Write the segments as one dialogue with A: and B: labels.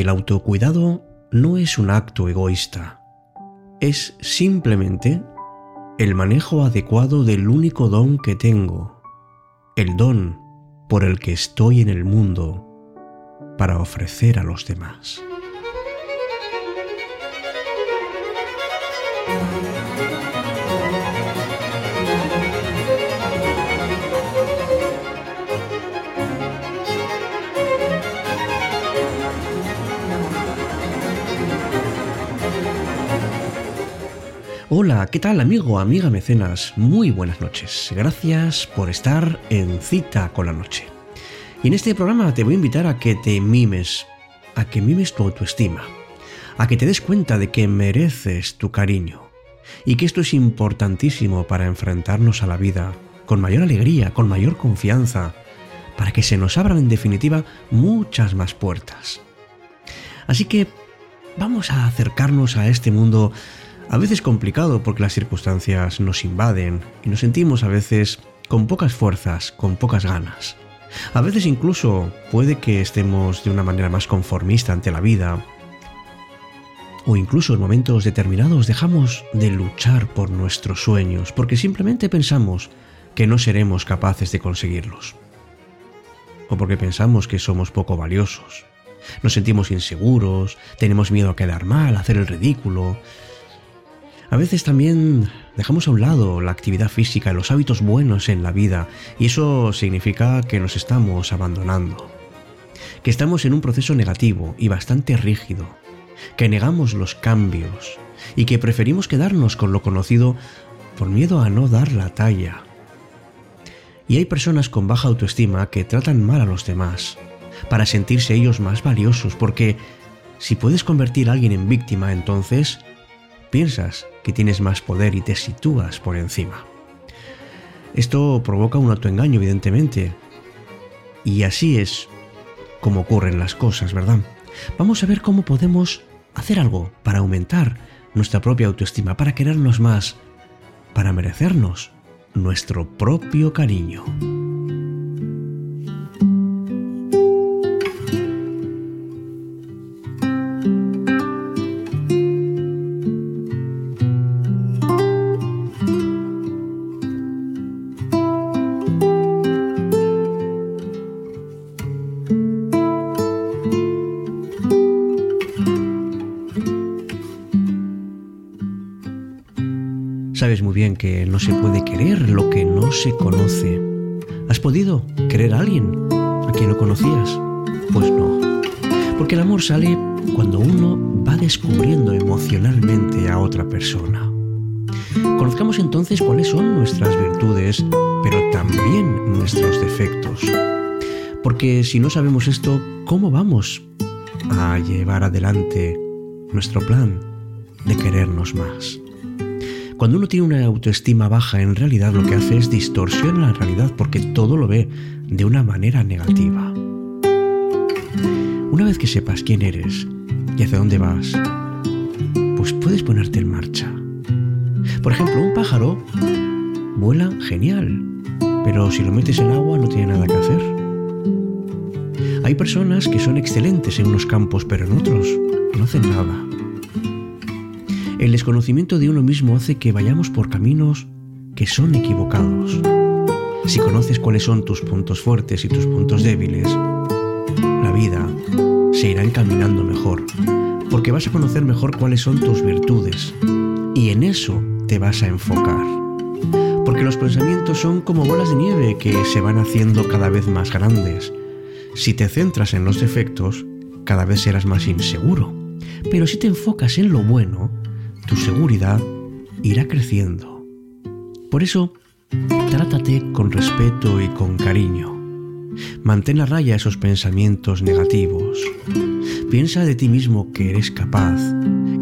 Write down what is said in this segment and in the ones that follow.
A: el autocuidado no es un acto egoísta, es simplemente el manejo adecuado del único don que tengo, el don por el que estoy en el mundo para ofrecer a los demás. Hola, ¿qué tal amigo, amiga mecenas? Muy buenas noches. Gracias por estar en cita con la noche. Y en este programa te voy a invitar a que te mimes, a que mimes tu autoestima, a que te des cuenta de que mereces tu cariño y que esto es importantísimo para enfrentarnos a la vida con mayor alegría, con mayor confianza, para que se nos abran en definitiva muchas más puertas. Así que vamos a acercarnos a este mundo a veces complicado porque las circunstancias nos invaden y nos sentimos a veces con pocas fuerzas, con pocas ganas. A veces incluso puede que estemos de una manera más conformista ante la vida o incluso en momentos determinados dejamos de luchar por nuestros sueños porque simplemente pensamos que no seremos capaces de conseguirlos. O porque pensamos que somos poco valiosos. Nos sentimos inseguros, tenemos miedo a quedar mal, a hacer el ridículo, a veces también dejamos a un lado la actividad física, los hábitos buenos en la vida, y eso significa que nos estamos abandonando, que estamos en un proceso negativo y bastante rígido, que negamos los cambios y que preferimos quedarnos con lo conocido por miedo a no dar la talla. Y hay personas con baja autoestima que tratan mal a los demás, para sentirse ellos más valiosos, porque si puedes convertir a alguien en víctima, entonces piensas que tienes más poder y te sitúas por encima. Esto provoca un autoengaño, evidentemente. Y así es como ocurren las cosas, ¿verdad? Vamos a ver cómo podemos hacer algo para aumentar nuestra propia autoestima, para querernos más, para merecernos nuestro propio cariño. Muy bien que no se puede querer lo que no se conoce. ¿Has podido querer a alguien a quien no conocías? Pues no. Porque el amor sale cuando uno va descubriendo emocionalmente a otra persona. Conozcamos entonces cuáles son nuestras virtudes, pero también nuestros defectos. Porque si no sabemos esto, ¿cómo vamos a llevar adelante nuestro plan de querernos más? Cuando uno tiene una autoestima baja, en realidad lo que hace es distorsiona la realidad porque todo lo ve de una manera negativa. Una vez que sepas quién eres y hacia dónde vas, pues puedes ponerte en marcha. Por ejemplo, un pájaro vuela genial, pero si lo metes en agua no tiene nada que hacer. Hay personas que son excelentes en unos campos, pero en otros no hacen nada. El desconocimiento de uno mismo hace que vayamos por caminos que son equivocados. Si conoces cuáles son tus puntos fuertes y tus puntos débiles, la vida se irá encaminando mejor, porque vas a conocer mejor cuáles son tus virtudes, y en eso te vas a enfocar. Porque los pensamientos son como bolas de nieve que se van haciendo cada vez más grandes. Si te centras en los defectos, cada vez serás más inseguro. Pero si te enfocas en lo bueno, tu seguridad irá creciendo. Por eso, trátate con respeto y con cariño. Mantén a raya esos pensamientos negativos. Piensa de ti mismo que eres capaz,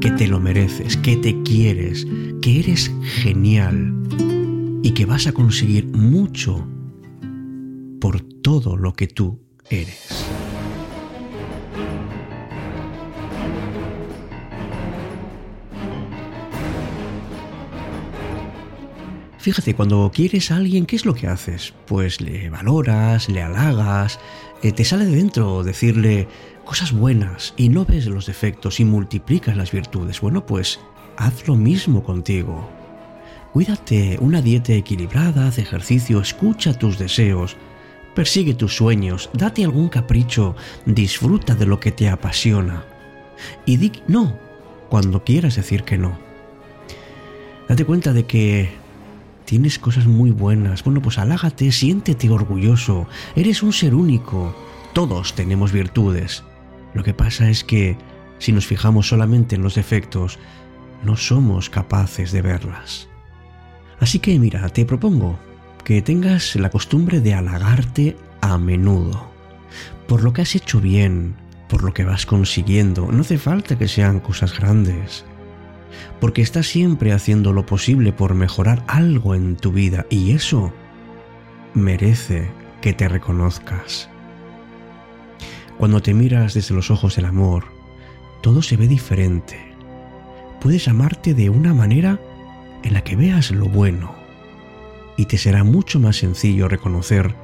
A: que te lo mereces, que te quieres, que eres genial y que vas a conseguir mucho por todo lo que tú eres. Fíjate, cuando quieres a alguien, ¿qué es lo que haces? Pues le valoras, le halagas, eh, te sale de dentro decirle cosas buenas y no ves los defectos y multiplicas las virtudes. Bueno, pues haz lo mismo contigo. Cuídate, una dieta equilibrada, haz ejercicio, escucha tus deseos, persigue tus sueños, date algún capricho, disfruta de lo que te apasiona. Y di no cuando quieras decir que no. Date cuenta de que Tienes cosas muy buenas. Bueno, pues alágate, siéntete orgulloso. Eres un ser único. Todos tenemos virtudes. Lo que pasa es que si nos fijamos solamente en los defectos, no somos capaces de verlas. Así que mira, te propongo que tengas la costumbre de halagarte a menudo. Por lo que has hecho bien, por lo que vas consiguiendo. No hace falta que sean cosas grandes porque estás siempre haciendo lo posible por mejorar algo en tu vida y eso merece que te reconozcas. Cuando te miras desde los ojos del amor, todo se ve diferente. Puedes amarte de una manera en la que veas lo bueno y te será mucho más sencillo reconocer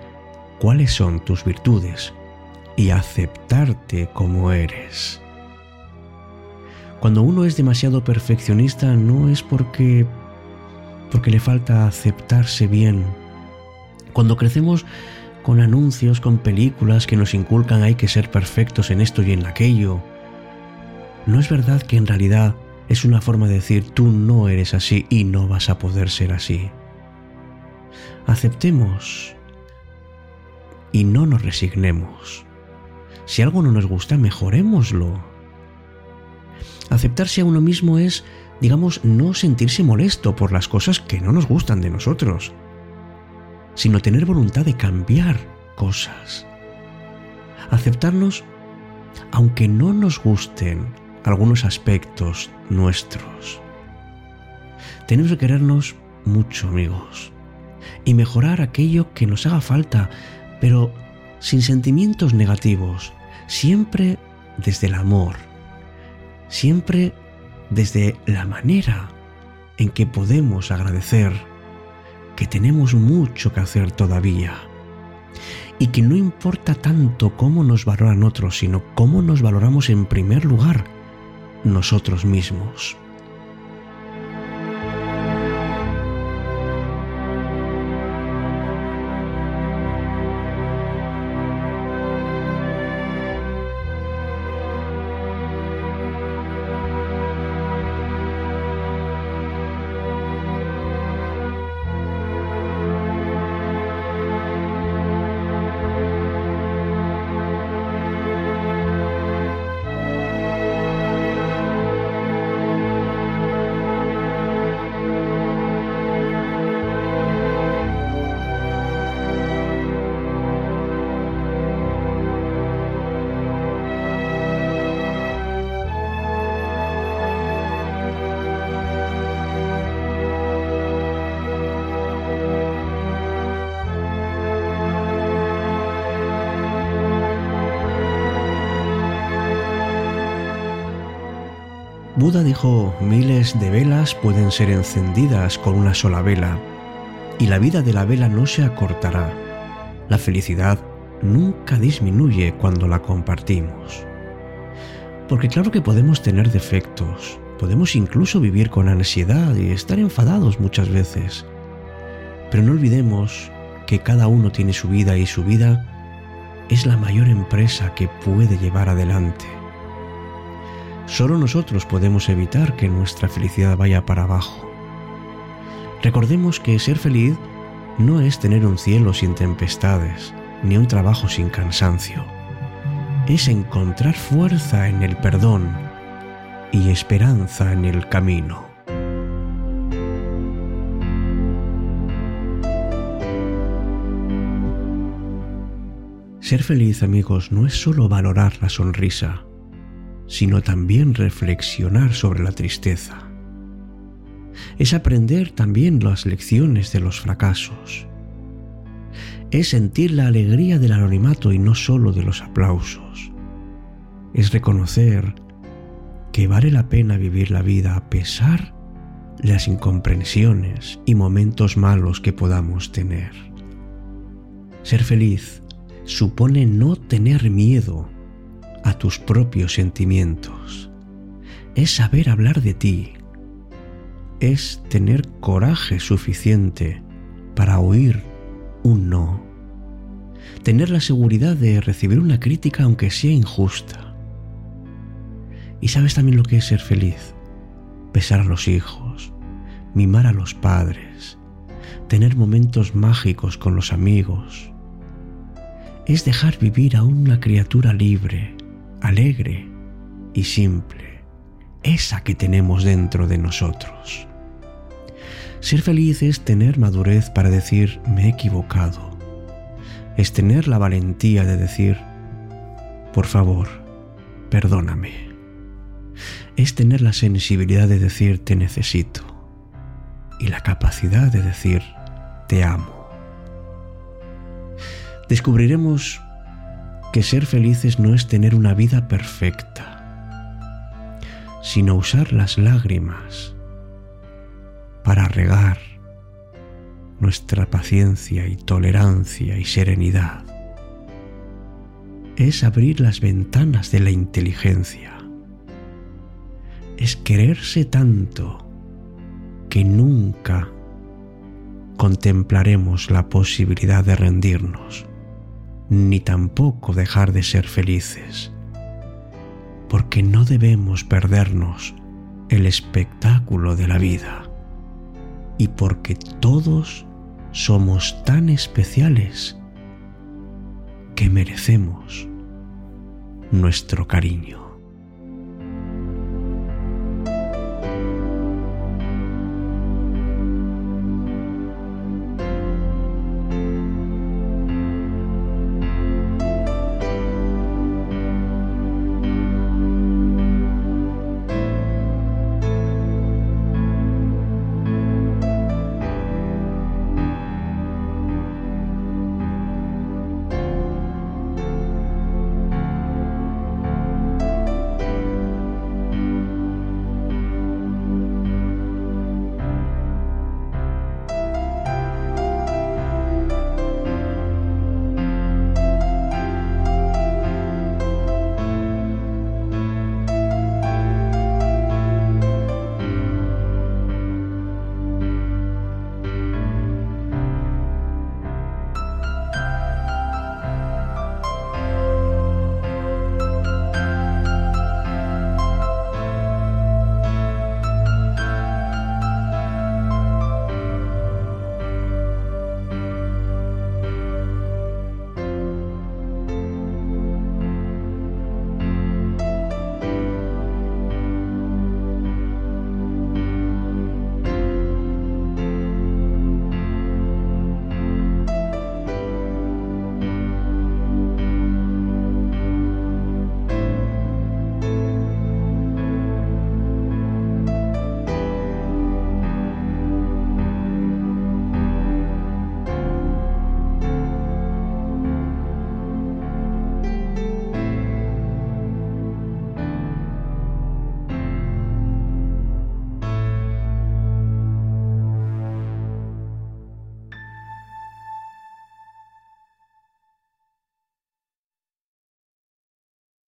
A: cuáles son tus virtudes y aceptarte como eres. Cuando uno es demasiado perfeccionista no es porque porque le falta aceptarse bien. Cuando crecemos con anuncios, con películas que nos inculcan hay que ser perfectos en esto y en aquello, no es verdad que en realidad es una forma de decir tú no eres así y no vas a poder ser así. Aceptemos y no nos resignemos. Si algo no nos gusta, mejorémoslo Aceptarse a uno mismo es, digamos, no sentirse molesto por las cosas que no nos gustan de nosotros, sino tener voluntad de cambiar cosas. Aceptarnos aunque no nos gusten algunos aspectos nuestros. Tenemos que querernos mucho, amigos, y mejorar aquello que nos haga falta, pero sin sentimientos negativos, siempre desde el amor siempre desde la manera en que podemos agradecer que tenemos mucho que hacer todavía y que no importa tanto cómo nos valoran otros, sino cómo nos valoramos en primer lugar nosotros mismos. Buda dijo, miles de velas pueden ser encendidas con una sola vela, y la vida de la vela no se acortará. La felicidad nunca disminuye cuando la compartimos. Porque claro que podemos tener defectos, podemos incluso vivir con ansiedad y estar enfadados muchas veces. Pero no olvidemos que cada uno tiene su vida y su vida es la mayor empresa que puede llevar adelante. Solo nosotros podemos evitar que nuestra felicidad vaya para abajo. Recordemos que ser feliz no es tener un cielo sin tempestades, ni un trabajo sin cansancio. Es encontrar fuerza en el perdón y esperanza en el camino. Ser feliz, amigos, no es solo valorar la sonrisa, sino también reflexionar sobre la tristeza. Es aprender también las lecciones de los fracasos. Es sentir la alegría del anonimato y no solo de los aplausos. Es reconocer que vale la pena vivir la vida a pesar las incomprensiones y momentos malos que podamos tener. Ser feliz supone no tener miedo a tus propios sentimientos. Es saber hablar de ti. Es tener coraje suficiente para oír un no. Tener la seguridad de recibir una crítica aunque sea injusta. Y sabes también lo que es ser feliz. Besar a los hijos, mimar a los padres, tener momentos mágicos con los amigos. Es dejar vivir a una criatura libre, alegre y simple, esa que tenemos dentro de nosotros. Ser feliz es tener madurez para decir me he equivocado. Es tener la valentía de decir, por favor, perdóname. Es tener la sensibilidad de decir te necesito y la capacidad de decir te amo. Descubriremos que ser felices no es tener una vida perfecta, sino usar las lágrimas para regar nuestra paciencia y tolerancia y serenidad. Es abrir las ventanas de la inteligencia. Es quererse tanto que nunca contemplaremos la posibilidad de rendirnos ni tampoco dejar de ser felices, porque no debemos perdernos el espectáculo de la vida y porque todos somos tan especiales que merecemos nuestro cariño.